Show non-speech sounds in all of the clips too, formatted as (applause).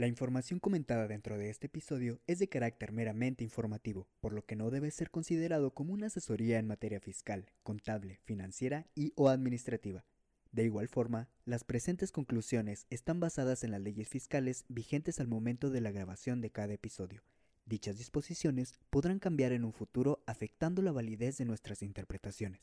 La información comentada dentro de este episodio es de carácter meramente informativo, por lo que no debe ser considerado como una asesoría en materia fiscal, contable, financiera y o administrativa. De igual forma, las presentes conclusiones están basadas en las leyes fiscales vigentes al momento de la grabación de cada episodio. Dichas disposiciones podrán cambiar en un futuro afectando la validez de nuestras interpretaciones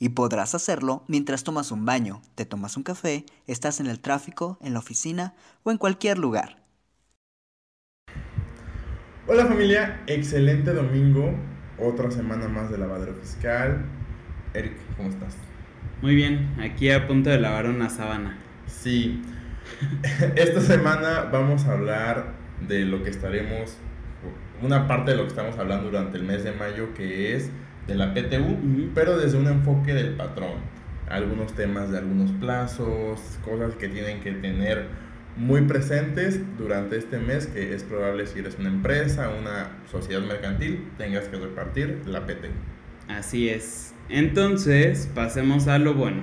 y podrás hacerlo mientras tomas un baño, te tomas un café, estás en el tráfico, en la oficina o en cualquier lugar. Hola familia, excelente domingo, otra semana más de lavadero fiscal. Eric, ¿cómo estás? Muy bien, aquí a punto de lavar una sábana. Sí, (laughs) esta semana vamos a hablar de lo que estaremos, una parte de lo que estamos hablando durante el mes de mayo, que es de la PTU, pero desde un enfoque del patrón. Algunos temas de algunos plazos, cosas que tienen que tener muy presentes durante este mes, que es probable si eres una empresa, una sociedad mercantil, tengas que repartir la PTU. Así es. Entonces, pasemos a lo bueno.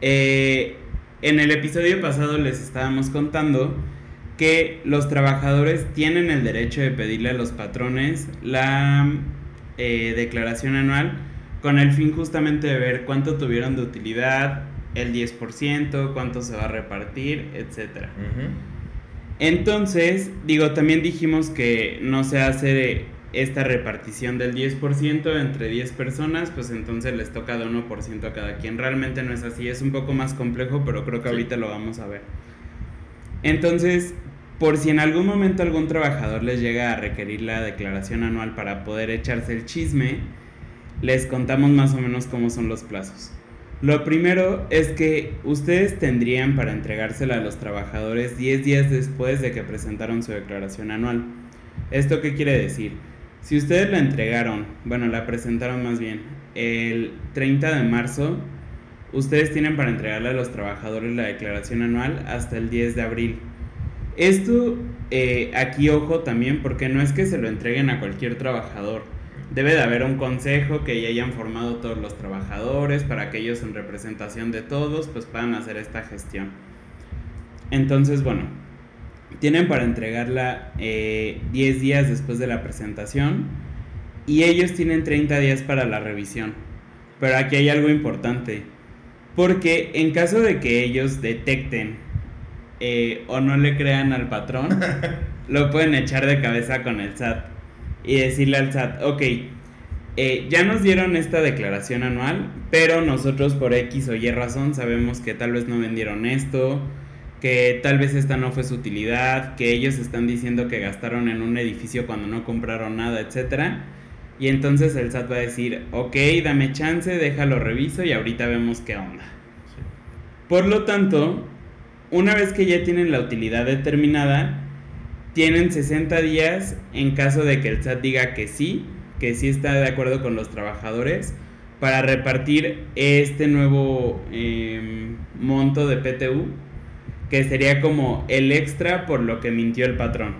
Eh, en el episodio pasado les estábamos contando que los trabajadores tienen el derecho de pedirle a los patrones la eh, declaración anual con el fin justamente de ver cuánto tuvieron de utilidad, el 10%, cuánto se va a repartir, etc. Entonces, digo, también dijimos que no se hace esta repartición del 10% entre 10 personas, pues entonces les toca de 1% a cada quien. Realmente no es así, es un poco más complejo, pero creo que ahorita lo vamos a ver. Entonces, por si en algún momento algún trabajador les llega a requerir la declaración anual para poder echarse el chisme, les contamos más o menos cómo son los plazos. Lo primero es que ustedes tendrían para entregársela a los trabajadores 10 días después de que presentaron su declaración anual. ¿Esto qué quiere decir? Si ustedes la entregaron, bueno, la presentaron más bien, el 30 de marzo, ustedes tienen para entregarle a los trabajadores la declaración anual hasta el 10 de abril. Esto, eh, aquí ojo también, porque no es que se lo entreguen a cualquier trabajador. Debe de haber un consejo que ya hayan formado todos los trabajadores para que ellos en representación de todos pues puedan hacer esta gestión. Entonces, bueno, tienen para entregarla 10 eh, días después de la presentación y ellos tienen 30 días para la revisión. Pero aquí hay algo importante, porque en caso de que ellos detecten eh, o no le crean al patrón, (laughs) lo pueden echar de cabeza con el SAT y decirle al SAT, ok, eh, ya nos dieron esta declaración anual, pero nosotros por X o Y razón sabemos que tal vez no vendieron esto, que tal vez esta no fue su utilidad, que ellos están diciendo que gastaron en un edificio cuando no compraron nada, etc. Y entonces el SAT va a decir, ok, dame chance, déjalo reviso y ahorita vemos qué onda. Por lo tanto, una vez que ya tienen la utilidad determinada, tienen 60 días en caso de que el SAT diga que sí, que sí está de acuerdo con los trabajadores, para repartir este nuevo em, monto de PTU, que sería como el extra por lo que mintió el patrón.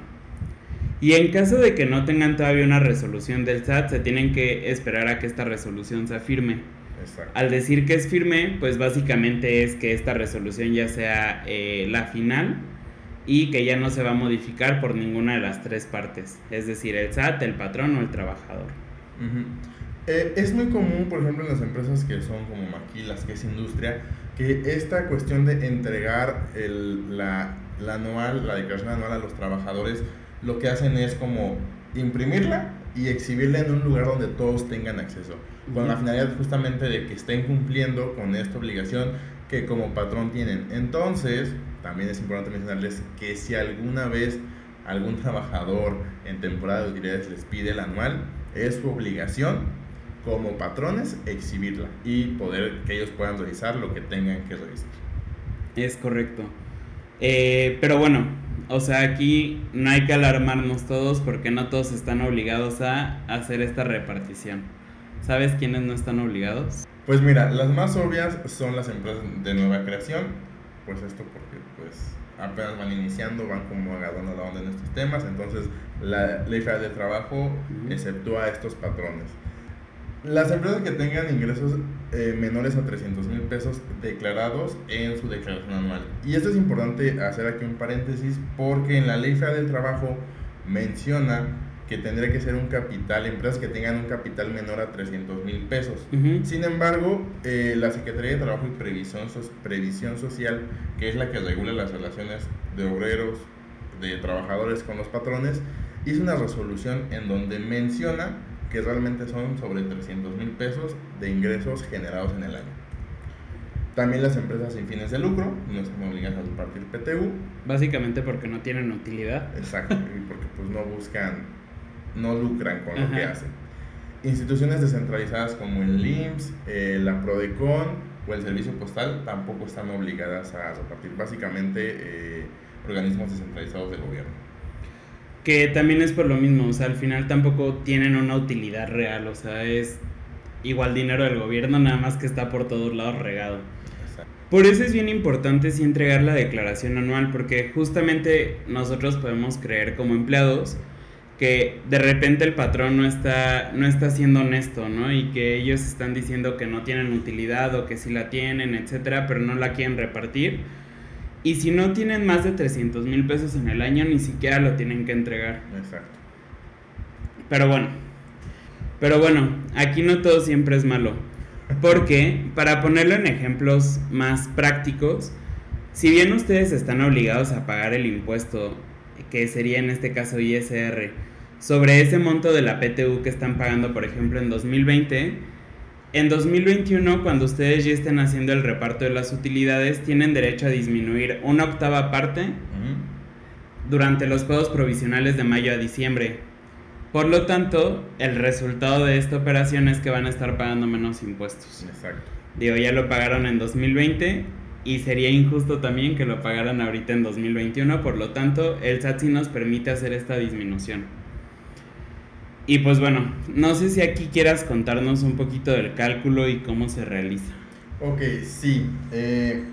Y en caso de que no tengan todavía una resolución del SAT, se tienen que esperar a que esta resolución se afirme. Al decir que es firme, pues básicamente es que esta resolución ya sea eh, la final y que ya no se va a modificar por ninguna de las tres partes, es decir, el SAT, el patrón o el trabajador. Eh, es muy común, por ejemplo, en las empresas que son como Maquilas, que es industria, que esta cuestión de entregar la, la anual, la declaración anual a los trabajadores, lo que hacen es como imprimirla y exhibirla en un lugar donde todos tengan acceso, con la finalidad justamente de que estén cumpliendo con esta obligación que como patrón tienen. Entonces, también es importante mencionarles que si alguna vez algún trabajador en temporada de utilidades les pide el anual, es su obligación como patrones exhibirla y poder que ellos puedan revisar lo que tengan que revisar. Es correcto. Eh, pero bueno, o sea, aquí no hay que alarmarnos todos porque no todos están obligados a hacer esta repartición. ¿Sabes quiénes no están obligados? Pues mira, las más obvias son las empresas de nueva creación, pues esto porque pues apenas van iniciando, van como agarrando la onda en estos temas, entonces la ley federal del trabajo exceptúa a estos patrones. Las empresas que tengan ingresos eh, menores a 300 mil pesos declarados en su declaración anual. Y esto es importante hacer aquí un paréntesis porque en la ley federal del trabajo menciona que tendría que ser un capital, empresas que tengan un capital menor a 300 mil pesos. Sin embargo, eh, la Secretaría de Trabajo y Previsión, Previsión Social, que es la que regula las relaciones de obreros, de trabajadores con los patrones, hizo una resolución en donde menciona que realmente son sobre 300 mil pesos de ingresos generados en el año. También las empresas sin fines de lucro no están obligadas a repartir PTU. Básicamente porque no tienen utilidad. Exacto, y porque pues no buscan no lucran con lo que hacen. Instituciones descentralizadas como el IMSS, eh, la Prodecon o el Servicio Postal tampoco están obligadas a repartir. Básicamente, eh, organismos descentralizados del gobierno. Que también es por lo mismo, o sea, al final tampoco tienen una utilidad real, o sea, es igual dinero del gobierno, nada más que está por todos lados regado. Por eso es bien importante sí entregar la declaración anual, porque justamente nosotros podemos creer como empleados que de repente el patrón no está, no está siendo honesto, ¿no? Y que ellos están diciendo que no tienen utilidad o que sí la tienen, etcétera, pero no la quieren repartir. Y si no tienen más de 300 mil pesos en el año, ni siquiera lo tienen que entregar. Exacto. Pero bueno, pero bueno, aquí no todo siempre es malo. Porque, para ponerlo en ejemplos más prácticos, si bien ustedes están obligados a pagar el impuesto, que sería en este caso ISR, sobre ese monto de la PTU que están pagando, por ejemplo, en 2020. En 2021, cuando ustedes ya estén haciendo el reparto de las utilidades, tienen derecho a disminuir una octava parte durante los pagos provisionales de mayo a diciembre. Por lo tanto, el resultado de esta operación es que van a estar pagando menos impuestos. Exacto. Digo, ya lo pagaron en 2020 y sería injusto también que lo pagaran ahorita en 2021, por lo tanto, el SAT sí nos permite hacer esta disminución. Y pues bueno, no sé si aquí quieras contarnos un poquito del cálculo y cómo se realiza. Ok, sí. Eh,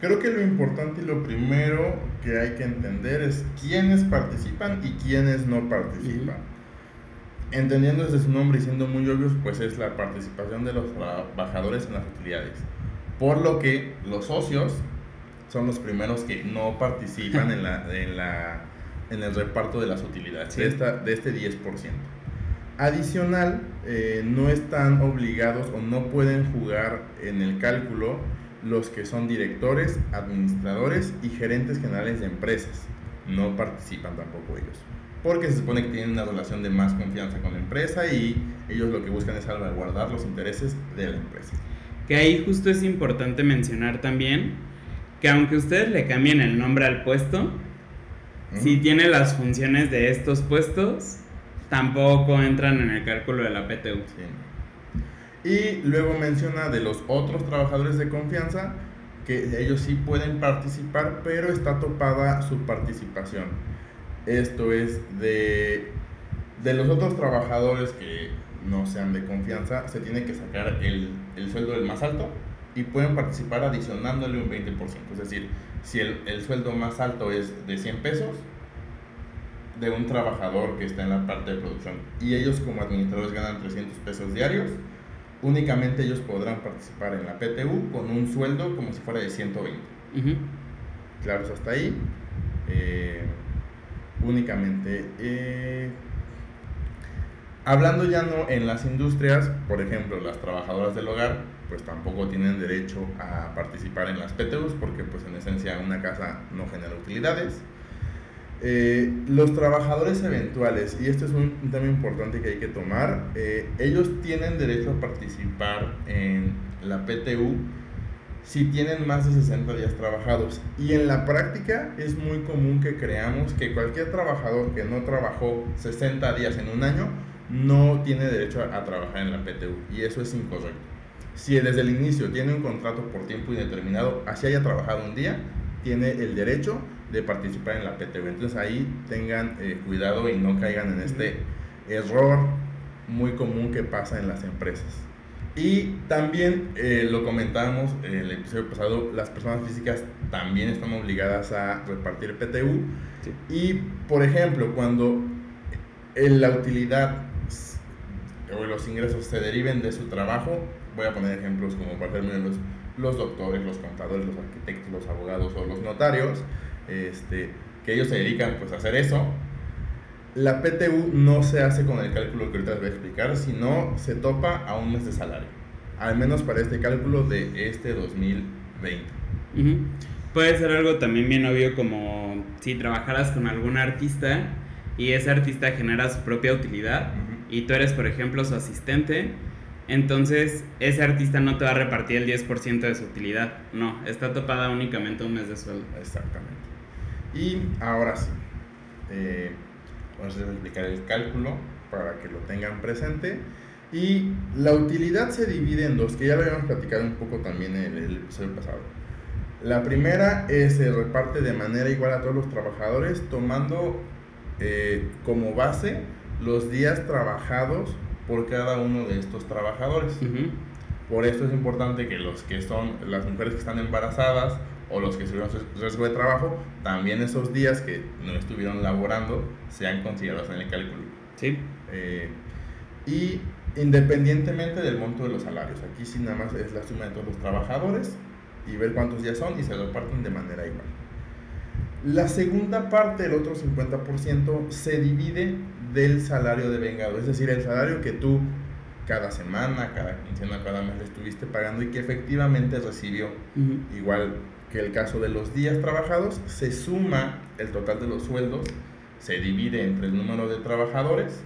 creo que lo importante y lo primero que hay que entender es quiénes participan y quiénes no participan. Entendiendo desde su nombre y siendo muy obvios, pues es la participación de los trabajadores en las utilidades. Por lo que los socios son los primeros que no participan en, la, en, la, en el reparto de las utilidades, de, esta, de este 10%. Adicional, eh, no están obligados o no pueden jugar en el cálculo los que son directores, administradores y gerentes generales de empresas. No participan tampoco ellos. Porque se supone que tienen una relación de más confianza con la empresa y ellos lo que buscan es salvaguardar los intereses de la empresa. Que ahí justo es importante mencionar también que aunque ustedes le cambien el nombre al puesto, si tiene las funciones de estos puestos, tampoco entran en el cálculo de la PTU. Y luego menciona de los otros trabajadores de confianza que ellos sí pueden participar, pero está topada su participación. Esto es de, de los otros trabajadores que no sean de confianza, se tiene que sacar el, el sueldo del más alto y pueden participar adicionándole un 20%. Es decir, si el, el sueldo más alto es de 100 pesos, de un trabajador que está en la parte de producción y ellos como administradores ganan 300 pesos diarios, únicamente ellos podrán participar en la PTU con un sueldo como si fuera de 120. Claro, hasta ahí. Eh, únicamente. Eh, hablando ya no en las industrias, por ejemplo, las trabajadoras del hogar, pues tampoco tienen derecho a participar en las PTUs porque pues en esencia una casa no genera utilidades. Eh, los trabajadores eventuales, y esto es un, tema importante que hay que tomar, eh, ellos tienen derecho a participar en la PTU si tienen más de 60 días trabajados. Y en la práctica es muy común que creamos que cualquier trabajador que no trabajó 60 días en un año no tiene derecho a, a trabajar en la PTU. Y eso es incorrecto. Si desde el inicio tiene un contrato por tiempo indeterminado, así haya trabajado un día, tiene el derecho de participar en la PTU. Entonces ahí tengan eh, cuidado y no caigan en este error muy común que pasa en las empresas. Y también eh, lo comentábamos en el episodio pasado, las personas físicas también están obligadas a repartir PTU. Y, por ejemplo, cuando la utilidad o los ingresos se deriven de su trabajo, voy a poner ejemplos como por ejemplo los, los doctores, los contadores, los arquitectos, los abogados o los notarios, este, que ellos se dedican pues a hacer eso, la PTU no se hace con el cálculo que ahorita les voy a explicar, sino se topa a un mes de salario. Al menos para este cálculo de este 2020. Puede ser algo también bien obvio como si trabajaras con algún artista y ese artista genera su propia utilidad y tú eres, por ejemplo, su asistente, entonces ese artista no te va a repartir el 10% de su utilidad. No, está topada únicamente un mes de sueldo. Exactamente. Y ahora sí. Eh, Vamos a explicar el cálculo para que lo tengan presente. Y la utilidad se divide en dos, que ya lo habíamos platicado un poco también en el episodio pasado. La primera es se reparte de manera igual a todos los trabajadores, tomando eh, como base los días trabajajados por cada uno de estos trabajadores. Por eso es importante que los que son las mujeres que están embarazadas o los que estuvieron riesgo de trabajo, también esos días que no estuvieron laborando sean considerados en el cálculo. Sí. Eh, y independientemente del monto de los salarios, aquí sí nada más es la suma de todos los trabajadores y ver cuántos días son y se lo parten de manera igual. La segunda parte, el otro 50%, se divide del salario de vengado, es decir, el salario que tú cada semana, cada quincena, cada mes le estuviste pagando y que efectivamente recibió. Igual que el caso de los días trabajados, se suma el total de los sueldos, se divide entre el número de trabajadores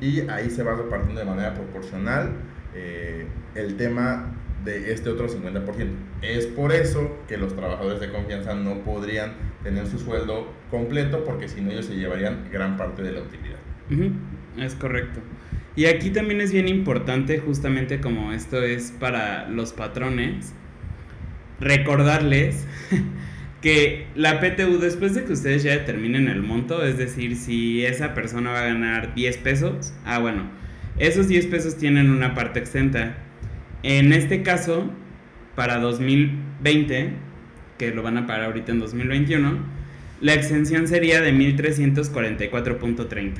y ahí se va repartiendo de manera proporcional eh, el tema de este otro 50%. Es por eso que los trabajadores de confianza no podrían tener su sueldo completo porque si no ellos se llevarían gran parte de la utilidad. Es correcto. Y aquí también es bien importante, justamente como esto es para los patrones, recordarles (laughs) que la PTU después de que ustedes ya determinen el monto, es decir, si esa persona va a ganar 10 pesos, ah bueno, esos 10 pesos tienen una parte exenta. En este caso, para 2020, que lo van a pagar ahorita en 2021, la exención sería de 1344.30.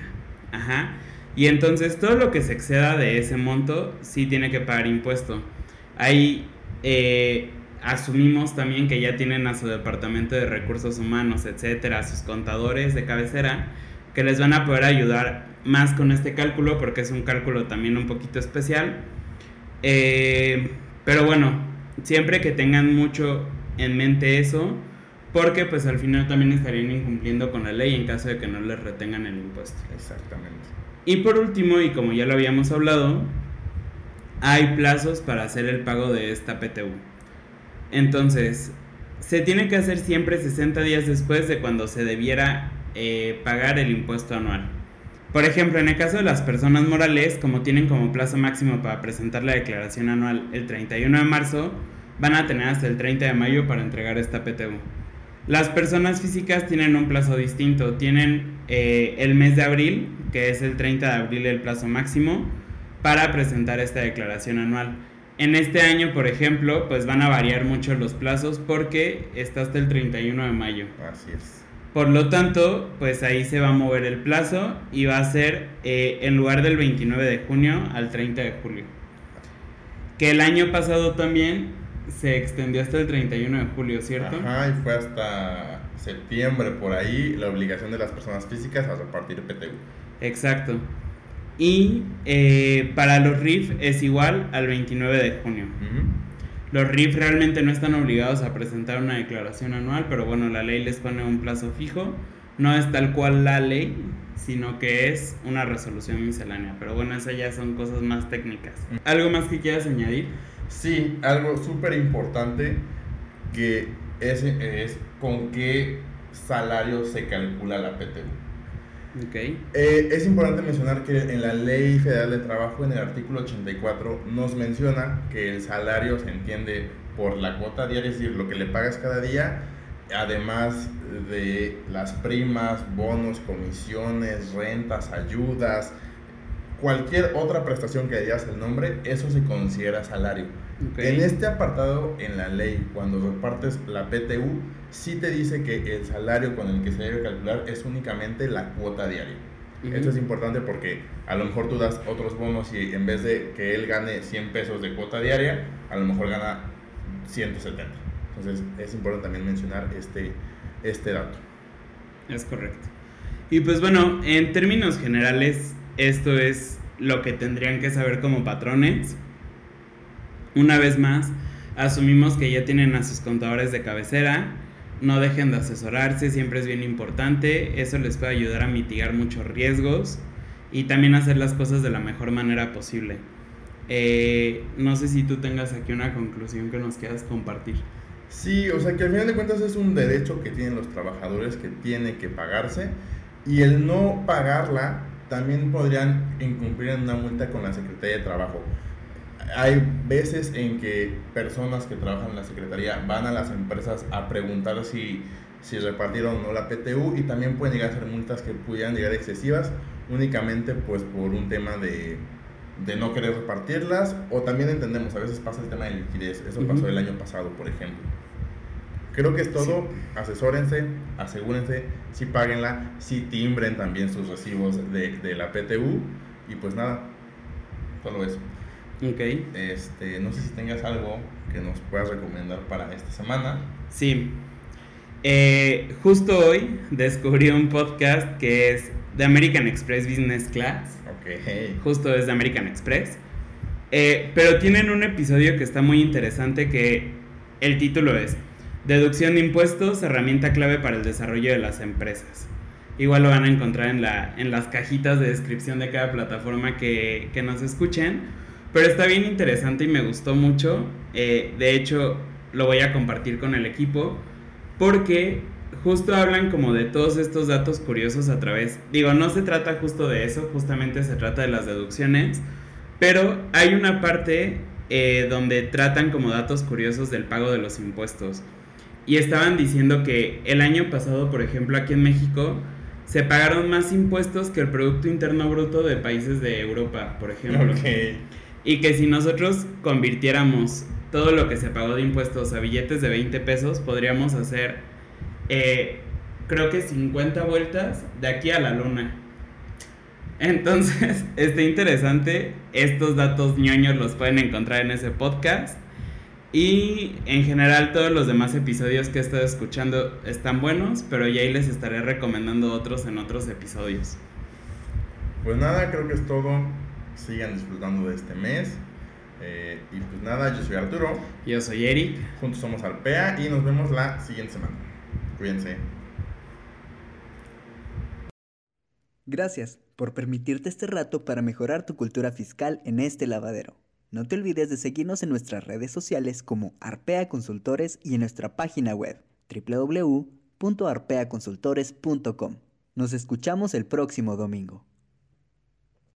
Ajá. Y entonces todo lo que se exceda de ese monto sí tiene que pagar impuesto. Ahí eh, asumimos también que ya tienen a su departamento de recursos humanos, etcétera, a sus contadores de cabecera, que les van a poder ayudar más con este cálculo porque es un cálculo también un poquito especial. Eh, pero bueno, siempre que tengan mucho en mente eso, porque pues al final también estarían incumpliendo con la ley en caso de que no les retengan el impuesto. Exactamente. Y por último, y como ya lo habíamos hablado, hay plazos para hacer el pago de esta PTU. Entonces, se tiene que hacer siempre 60 días después de cuando se debiera eh, pagar el impuesto anual. Por ejemplo, en el caso de las personas morales, como tienen como plazo máximo para presentar la declaración anual el 31 de marzo, van a tener hasta el 30 de mayo para entregar esta PTU. Las personas físicas tienen un plazo distinto, tienen eh, el mes de abril, que es el 30 de abril el plazo máximo, para presentar esta declaración anual. En este año, por ejemplo, pues van a variar mucho los plazos porque está hasta el 31 de mayo. Así es. Por lo tanto, pues ahí se va a mover el plazo y va a ser eh, en lugar del 29 de junio al 30 de julio. Que el año pasado también se extendió hasta el 31 de julio, ¿cierto? Ajá, y fue hasta septiembre por ahí la obligación de las personas físicas a repartir PTU. Exacto. Y eh, para los RIF es igual al 29 de junio. Los RIF realmente no están obligados a presentar una declaración anual, pero bueno, la ley les pone un plazo fijo. No es tal cual la ley, sino que es una resolución miscelánea. Pero bueno, esas ya son cosas más técnicas. ¿Algo más que quieras añadir? Sí, algo súper importante que es, es con qué salario se calcula la PTU. Okay. Eh, es importante mencionar que en la Ley Federal de Trabajo, en el artículo 84, nos menciona que el salario se entiende por la cuota diaria, es decir, lo que le pagas cada día, además de las primas, bonos, comisiones, rentas, ayudas, cualquier otra prestación que hayas el nombre, eso se considera salario. En este apartado, en la ley, cuando repartes la PTU, sí te dice que el salario con el que se debe calcular es únicamente la cuota diaria. Esto es importante porque a lo mejor tú das otros bonos y en vez de que él gane 100 pesos de cuota diaria, a lo mejor gana 170. Entonces es importante también mencionar este, este dato. Es correcto. Y pues bueno, en términos generales, esto es lo que tendrían que saber como patrones. Una vez más, asumimos que ya tienen a sus contadores de cabecera. No dejen de asesorarse, siempre es bien importante. Eso les puede ayudar a mitigar muchos riesgos y también hacer las cosas de la mejor manera posible. Eh, no sé si tú tengas aquí una conclusión que nos quieras compartir. Sí, o sea que al final de cuentas es un derecho que tienen los trabajadores que tiene que pagarse y el no pagarla también podrían incumplir en una multa con la Secretaría de Trabajo. Hay veces en que personas que trabajan en la Secretaría van a las empresas a preguntar si, si repartieron o no la PTU y también pueden llegar a ser multas que pudieran llegar excesivas únicamente pues por un tema de, de no querer repartirlas o también entendemos, a veces pasa el tema de liquidez, eso pasó el año pasado por ejemplo. Creo que es todo. Asesórense, asegúrense, si paguenla, si timbren también sus recibos de, de, la PTU. Y pues nada, solo eso. Ok. Este, no sé si tengas algo que nos puedas recomendar para esta semana. Sí. Eh, justo hoy descubrí un podcast que es The American Express Business Class. Ok. Justo es de American Express. Eh, pero tienen un episodio que está muy interesante que el título es Deducción de impuestos, herramienta clave para el desarrollo de las empresas. Igual lo van a encontrar en, la, en las cajitas de descripción de cada plataforma que, que nos escuchen. Pero está bien interesante y me gustó mucho. Eh, de hecho, lo voy a compartir con el equipo. Porque justo hablan como de todos estos datos curiosos a través. Digo, no se trata justo de eso, justamente se trata de las deducciones. Pero hay una parte eh, donde tratan como datos curiosos del pago de los impuestos y estaban diciendo que el año pasado, por ejemplo, aquí en México, se pagaron más impuestos que el Producto Interno Bruto de países de Europa, por ejemplo. Y que si nosotros convirtiéramos todo lo que se pagó de impuestos a billetes de 20 pesos, podríamos hacer, eh, creo que 50 vueltas de aquí a la luna. Entonces, (laughs) está interesante. Estos datos ñoños los pueden encontrar en ese podcast. Y en general todos los demás episodios que he estado escuchando están buenos, pero ya ahí les estaré recomendando otros en otros episodios. Pues nada, creo que es todo. Sigan disfrutando de este mes. Eh, y pues nada, yo soy Arturo. Yo soy Eric. Juntos somos Alpea y nos vemos la siguiente semana. Cuídense. Gracias por permitirte este rato para mejorar tu cultura fiscal en este lavadero. No te olvides de seguirnos en nuestras redes sociales como Arpea Consultores y en nuestra página web www.arpeaconsultores.com. Nos escuchamos el próximo domingo.